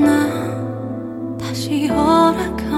나 다시 허락하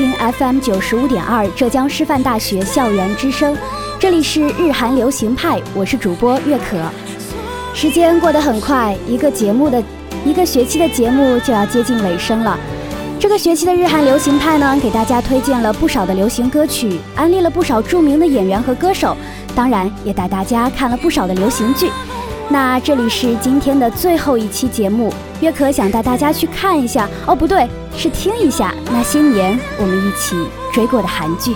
听 FM 九十五点二浙江师范大学校园之声，这里是日韩流行派，我是主播月可。时间过得很快，一个节目的一个学期的节目就要接近尾声了。这个学期的日韩流行派呢，给大家推荐了不少的流行歌曲，安利了不少著名的演员和歌手，当然也带大家看了不少的流行剧。那这里是今天的最后一期节目，约可想带大家去看一下哦，不对，是听一下那些年我们一起追过的韩剧。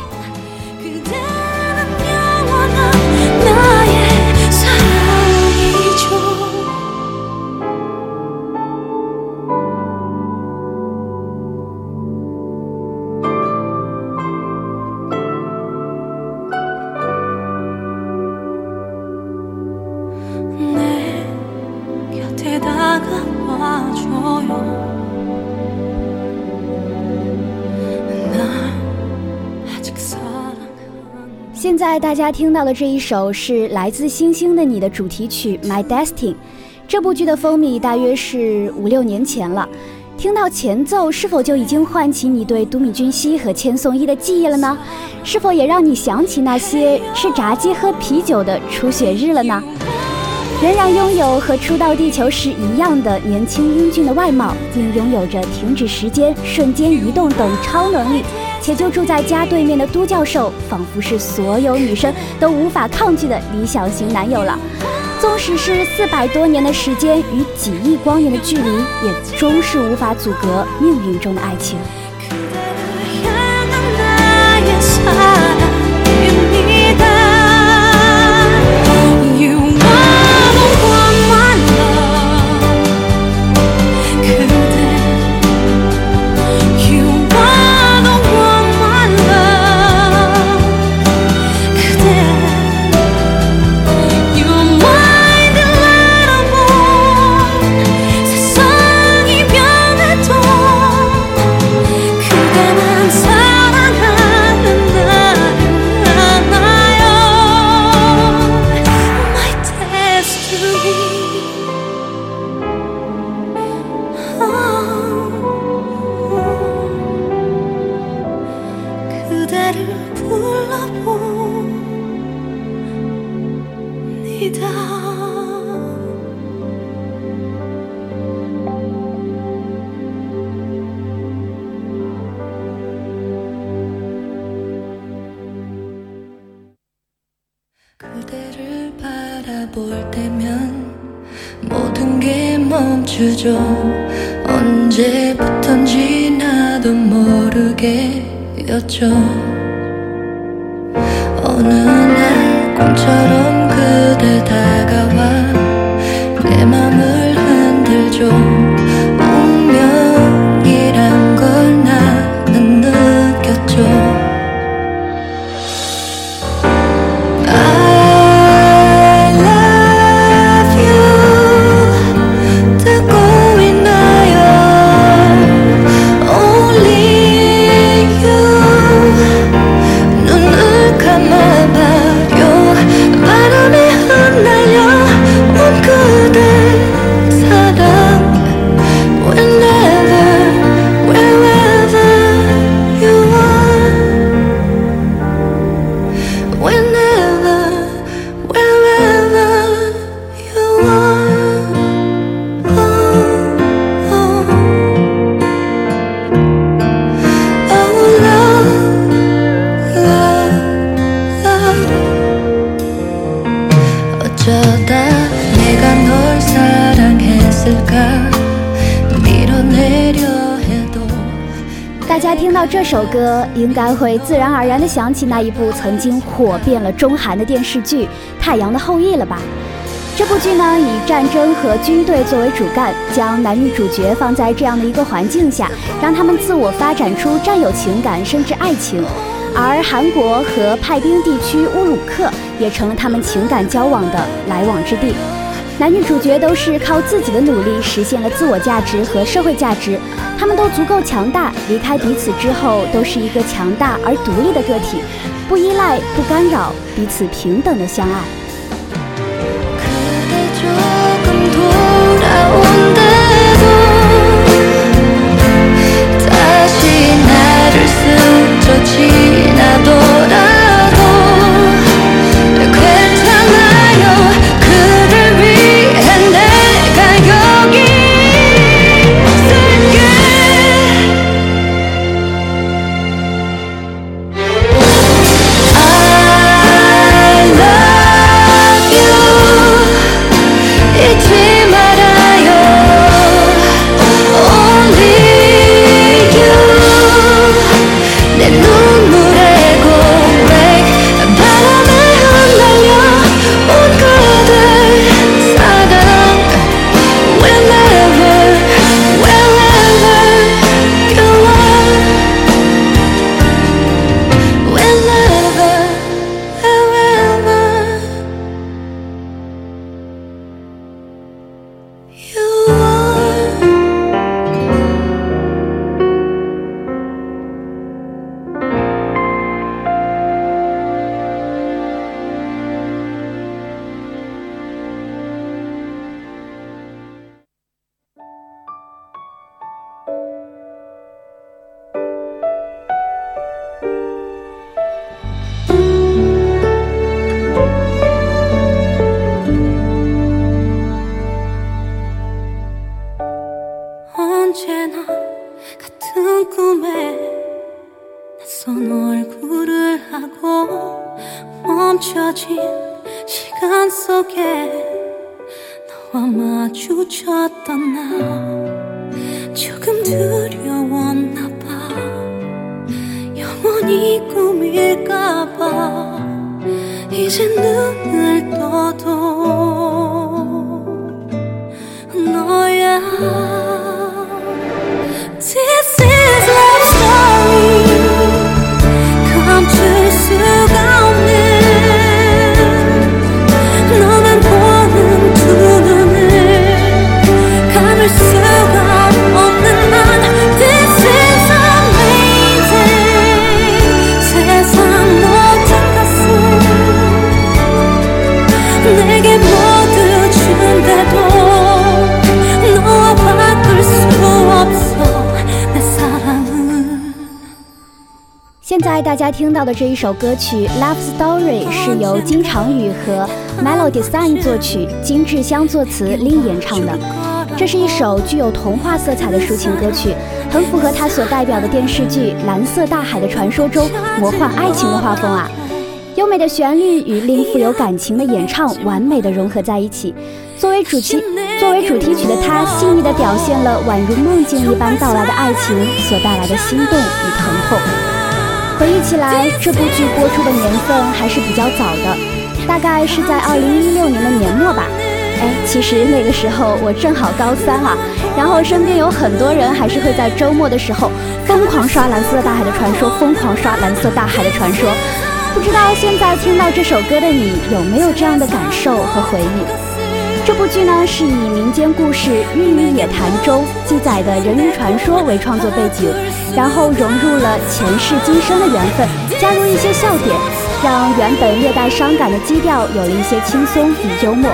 现在大家听到的这一首是来自星星的你的主题曲《My Destiny》。这部剧的风靡大约是五六年前了。听到前奏，是否就已经唤起你对都米俊熙和千颂伊的记忆了呢？是否也让你想起那些吃炸鸡喝啤酒的初雪日了呢？仍然拥有和初到地球时一样的年轻英俊的外貌，并拥有着停止时间、瞬间移动等超能力。且就住在家对面的都教授，仿佛是所有女生都无法抗拒的理想型男友了。纵使是四百多年的时间与几亿光年的距离，也终是无法阻隔命运中的爱情。 볼 때면 모든 게 멈추죠. 언제부턴지 나도 모르게였죠. 어느 날 꿈처럼 歌，应该会自然而然地想起那一部曾经火遍了中韩的电视剧《太阳的后裔》了吧？这部剧呢，以战争和军队作为主干，将男女主角放在这样的一个环境下，让他们自我发展出战友情感，甚至爱情。而韩国和派兵地区乌鲁克也成了他们情感交往的来往之地。男女主角都是靠自己的努力实现了自我价值和社会价值，他们都足够强大，离开彼此之后都是一个强大而独立的个体，不依赖、不干扰，彼此平等的相爱。在大家听到的这一首歌曲《Love Story》是由金长宇和 Melody Design 作曲，金志香作词，林演唱的。这是一首具有童话色彩的抒情歌曲，很符合它所代表的电视剧《蓝色大海的传说》中魔幻爱情的画风啊。优美的旋律与令富有感情的演唱完美的融合在一起。作为主题作为主题曲的它，细腻的表现了宛如梦境一般到来的爱情所带来的心动与疼痛。回忆起来，这部剧播出的年份还是比较早的，大概是在二零一六年的年末吧。哎，其实那个时候我正好高三啊，然后身边有很多人还是会在周末的时候疯狂刷《蓝色大海的传说》，疯狂刷《蓝色大海的传说》。不知道现在听到这首歌的你有没有这样的感受和回忆？这部剧呢是以民间故事《日与野潭中》记载的人鱼传说为创作背景，然后融入了前世今生的缘分，加入一些笑点，让原本略带伤感的基调有了一些轻松与幽默。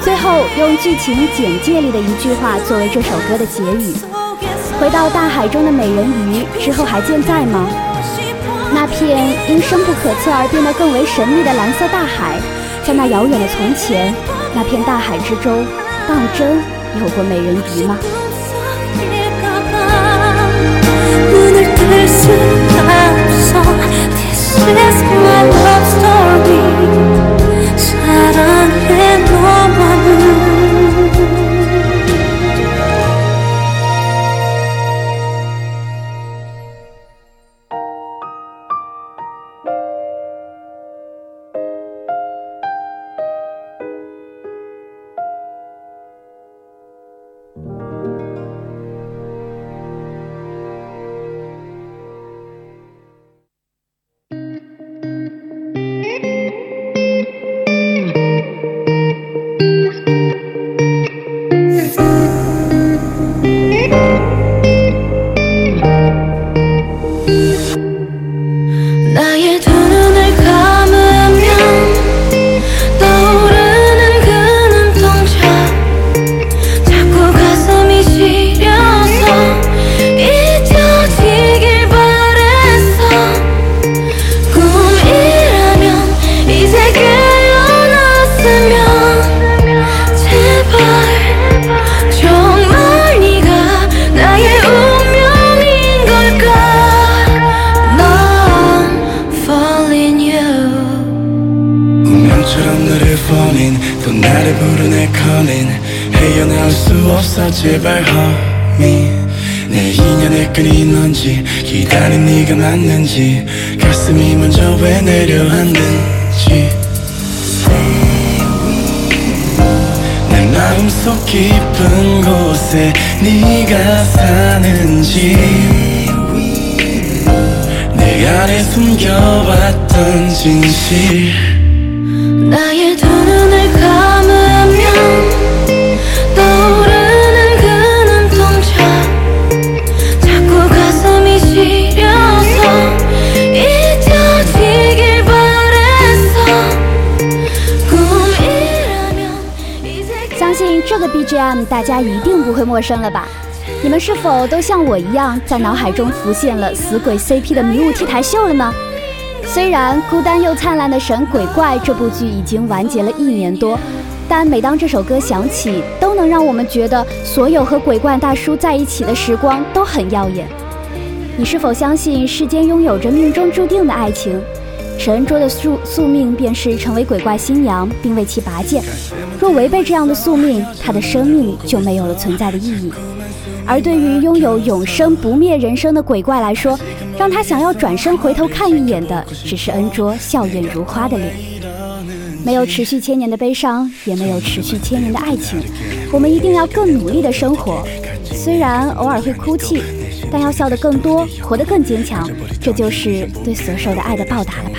最后用剧情简介里的一句话作为这首歌的结语：“回到大海中的美人鱼之后还健在吗？”那片因深不可测而变得更为神秘的蓝色大海，在那遥远的从前，那片大海之中，当真有过美人鱼吗？ 맞는지 가슴이 먼저 왜 내려앉는지. 내 마음속 깊은 곳에 네가 사는지. 내 안에 숨겨왔던 진실. 나의 두 눈을 감 BGM 大家一定不会陌生了吧？你们是否都像我一样，在脑海中浮现了死鬼 CP 的迷雾 T 台秀了呢？虽然孤单又灿烂的神鬼怪这部剧已经完结了一年多，但每当这首歌响起，都能让我们觉得所有和鬼怪大叔在一起的时光都很耀眼。你是否相信世间拥有着命中注定的爱情？沈恩卓的宿宿命便是成为鬼怪新娘，并为其拔剑。若违背这样的宿命，他的生命就没有了存在的意义。而对于拥有永生不灭人生的鬼怪来说，让他想要转身回头看一眼的，只是恩卓笑靥如花的脸。没有持续千年的悲伤，也没有持续千年的爱情。我们一定要更努力的生活，虽然偶尔会哭泣，但要笑得更多，活得更坚强。这就是对所受的爱的报答了吧。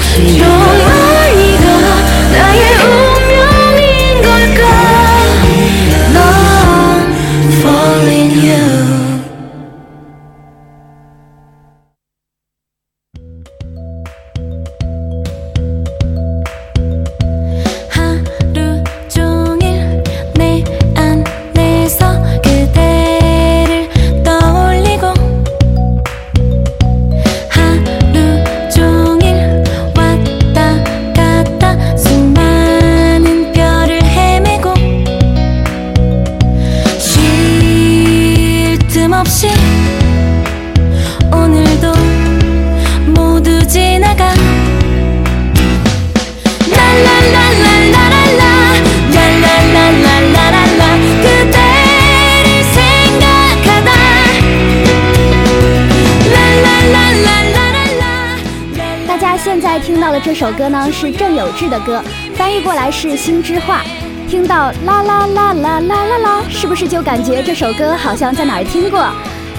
有听到的这首歌呢，是郑有志的歌，翻译过来是心之画。听到啦啦啦啦啦啦啦，是不是就感觉这首歌好像在哪儿听过？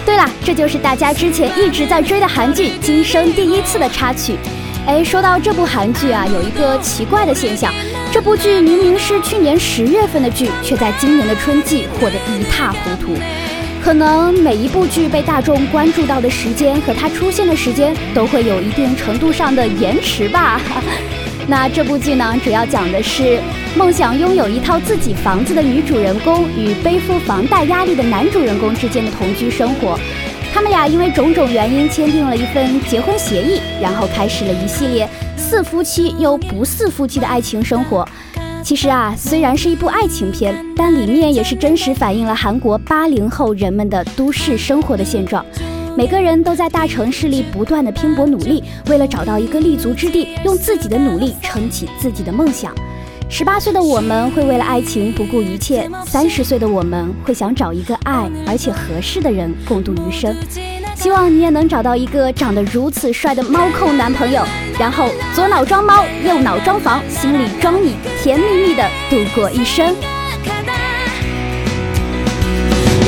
对了，这就是大家之前一直在追的韩剧《今生第一次》的插曲。哎，说到这部韩剧啊，有一个奇怪的现象，这部剧明明是去年十月份的剧，却在今年的春季火得一塌糊涂。可能每一部剧被大众关注到的时间和它出现的时间都会有一定程度上的延迟吧。那这部剧呢，主要讲的是梦想拥有一套自己房子的女主人公与背负房贷压力的男主人公之间的同居生活。他们俩因为种种原因签订了一份结婚协议，然后开始了一系列似夫妻又不似夫妻的爱情生活。其实啊，虽然是一部爱情片，但里面也是真实反映了韩国八零后人们的都市生活的现状。每个人都在大城市里不断的拼搏努力，为了找到一个立足之地，用自己的努力撑起自己的梦想。十八岁的我们会为了爱情不顾一切，三十岁的我们会想找一个爱而且合适的人共度余生。希望你也能找到一个长得如此帅的猫控男朋友，然后左脑装猫，右脑装房，心里装你，甜蜜蜜的度过一生。啦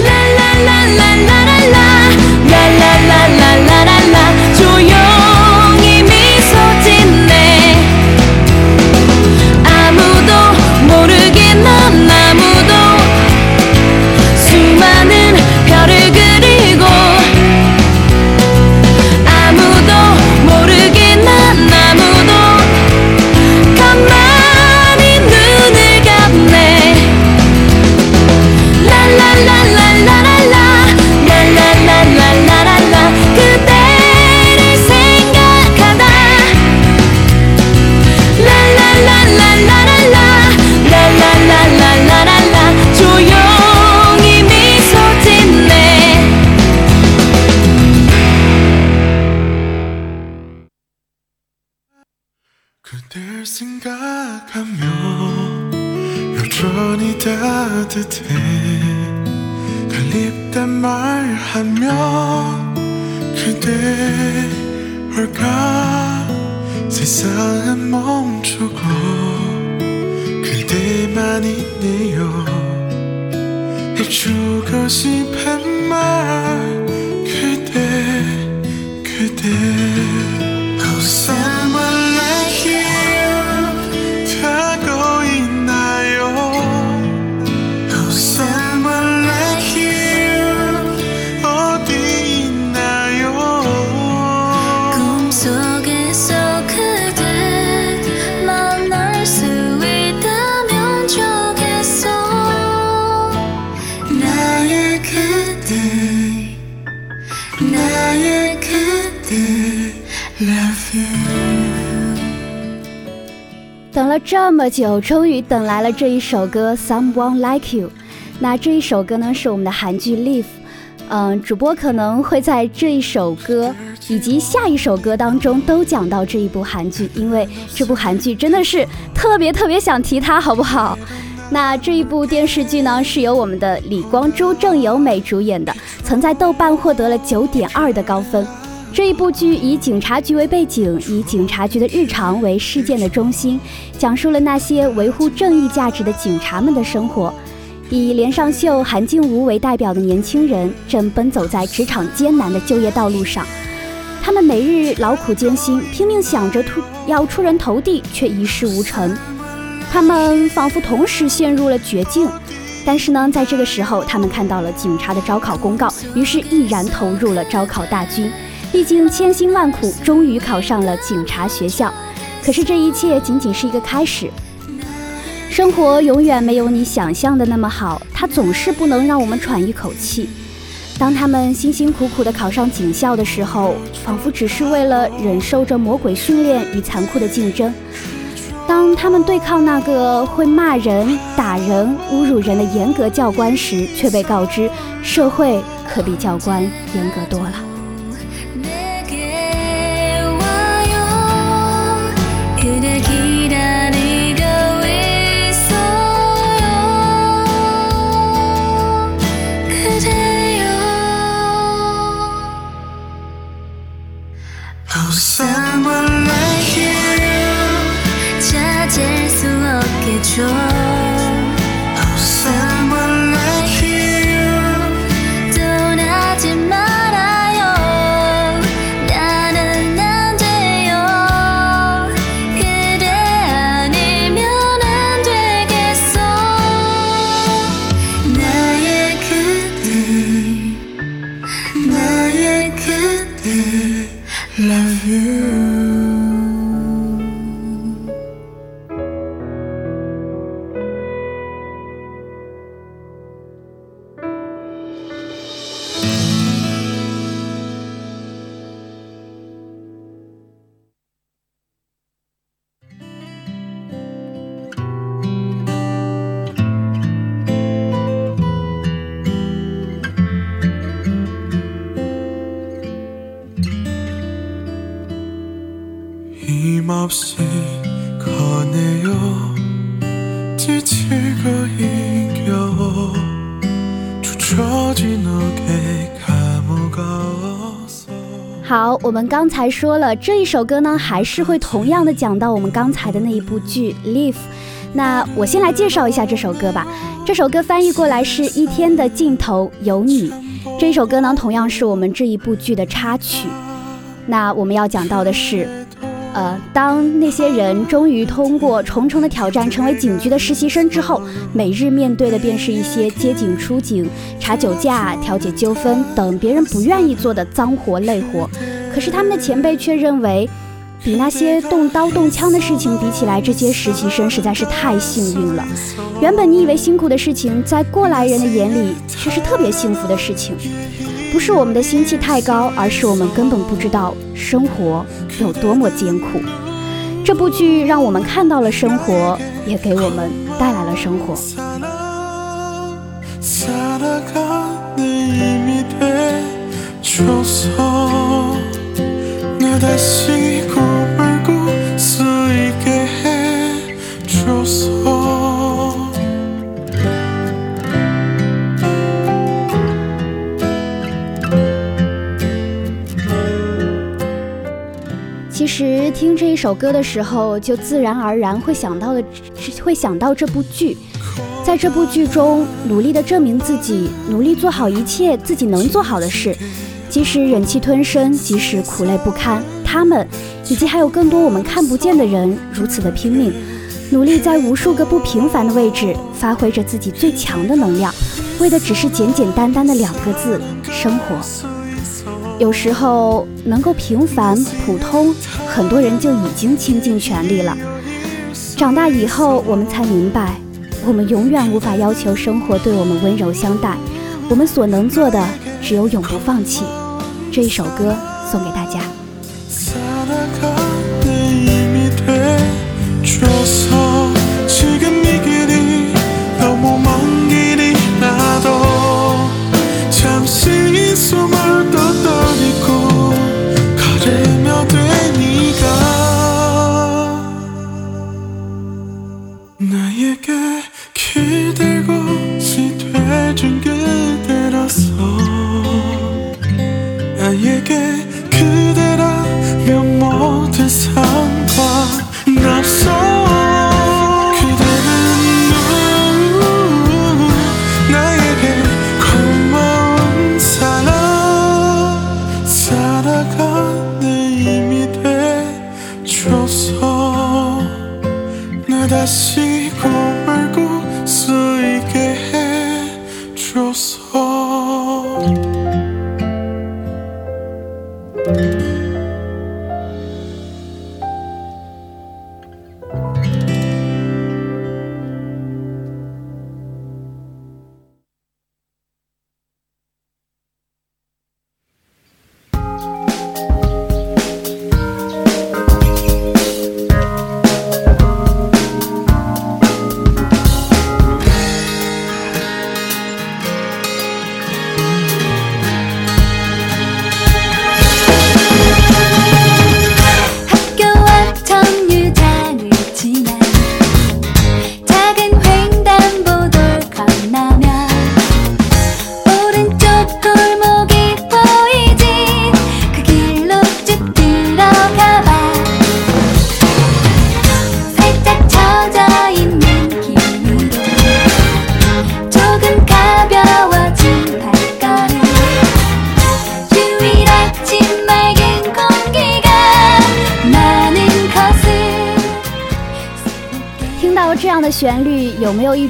啦啦啦啦啦啦啦啦，注意。楚歌兮喷麦。这么久，终于等来了这一首歌《Someone Like You》。那这一首歌呢，是我们的韩剧《Live》。嗯，主播可能会在这一首歌以及下一首歌当中都讲到这一部韩剧，因为这部韩剧真的是特别特别想提它，好不好？那这一部电视剧呢，是由我们的李光洙、郑有美主演的，曾在豆瓣获得了九点二的高分。这一部剧以警察局为背景，以警察局的日常为事件的中心，讲述了那些维护正义价值的警察们的生活。以连尚秀、韩静茹为代表的年轻人，正奔走在职场艰难的就业道路上。他们每日劳苦艰辛，拼命想着突要出人头地，却一事无成。他们仿佛同时陷入了绝境。但是呢，在这个时候，他们看到了警察的招考公告，于是毅然投入了招考大军。历经千辛万苦，终于考上了警察学校。可是这一切仅仅是一个开始。生活永远没有你想象的那么好，它总是不能让我们喘一口气。当他们辛辛苦苦地考上警校的时候，仿佛只是为了忍受着魔鬼训练与残酷的竞争。当他们对抗那个会骂人、打人、侮辱人的严格教官时，却被告知社会可比教官严格多了。好，我们刚才说了这一首歌呢，还是会同样的讲到我们刚才的那一部剧《Live》。那我先来介绍一下这首歌吧。这首歌翻译过来是一天的尽头有你。这一首歌呢，同样是我们这一部剧的插曲。那我们要讲到的是，呃，当那些人终于通过重重的挑战成为警局的实习生之后，每日面对的便是一些接警出警、查酒驾、调解纠纷等别人不愿意做的脏活累活。可是他们的前辈却认为，比那些动刀动枪的事情比起来，这些实习生实在是太幸运了。原本你以为辛苦的事情，在过来人的眼里却是特别幸福的事情。不是我们的心气太高，而是我们根本不知道生活有多么艰苦。这部剧让我们看到了生活，也给我们带来了生活。一首歌的时候，就自然而然会想到的，会想到这部剧。在这部剧中，努力的证明自己，努力做好一切自己能做好的事，即使忍气吞声，即使苦累不堪，他们以及还有更多我们看不见的人，如此的拼命，努力在无数个不平凡的位置，发挥着自己最强的能量，为的只是简简单单的两个字：生活。有时候能够平凡普通，很多人就已经倾尽全力了。长大以后，我们才明白，我们永远无法要求生活对我们温柔相待，我们所能做的只有永不放弃。这一首歌送给大家。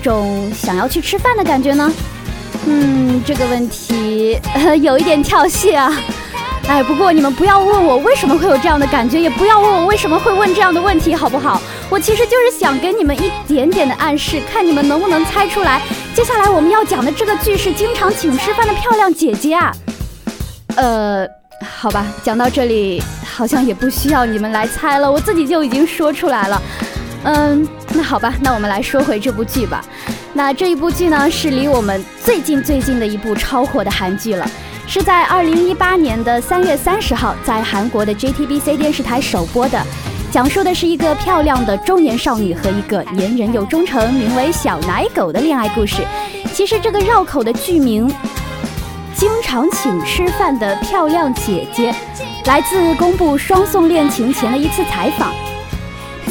种想要去吃饭的感觉呢？嗯，这个问题、呃、有一点跳戏啊。哎，不过你们不要问我为什么会有这样的感觉，也不要问我为什么会问这样的问题，好不好？我其实就是想给你们一点点的暗示，看你们能不能猜出来。接下来我们要讲的这个剧是经常请吃饭的漂亮姐姐啊。呃，好吧，讲到这里好像也不需要你们来猜了，我自己就已经说出来了。嗯，那好吧，那我们来说回这部剧吧。那这一部剧呢，是离我们最近最近的一部超火的韩剧了，是在二零一八年的三月三十号在韩国的 JTBC 电视台首播的，讲述的是一个漂亮的中年少女和一个粘人又忠诚、名为小奶狗的恋爱故事。其实这个绕口的剧名。经常请吃饭的漂亮姐姐，来自公布双宋恋情前的一次采访。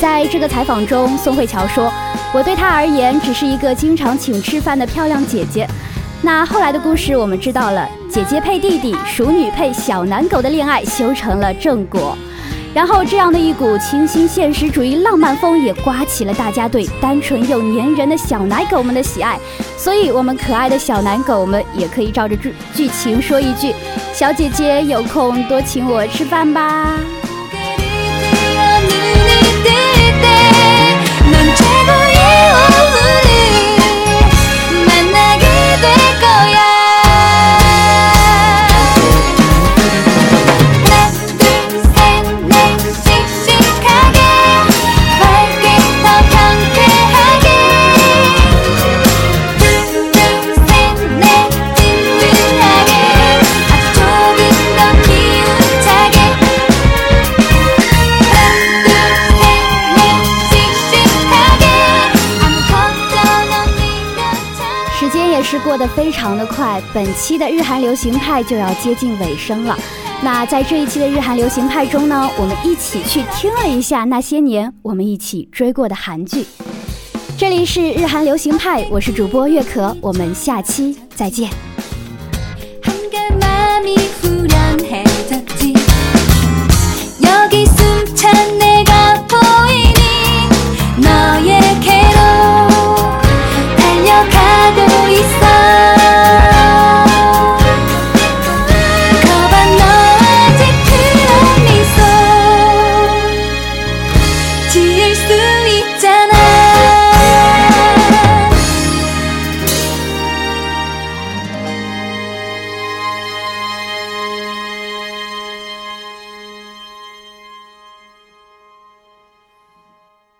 在这个采访中，宋慧乔说：“我对她而言只是一个经常请吃饭的漂亮姐姐。”那后来的故事我们知道了，姐姐配弟弟，熟女配小奶狗的恋爱修成了正果。然后，这样的一股清新现实主义浪漫风也刮起了大家对单纯又粘人的小奶狗们的喜爱。所以，我们可爱的小奶狗们也可以照着剧剧情说一句：“小姐姐有空多请我吃饭吧。”的非常的快，本期的日韩流行派就要接近尾声了。那在这一期的日韩流行派中呢，我们一起去听了一下那些年我们一起追过的韩剧。这里是日韩流行派，我是主播月可，我们下期再见。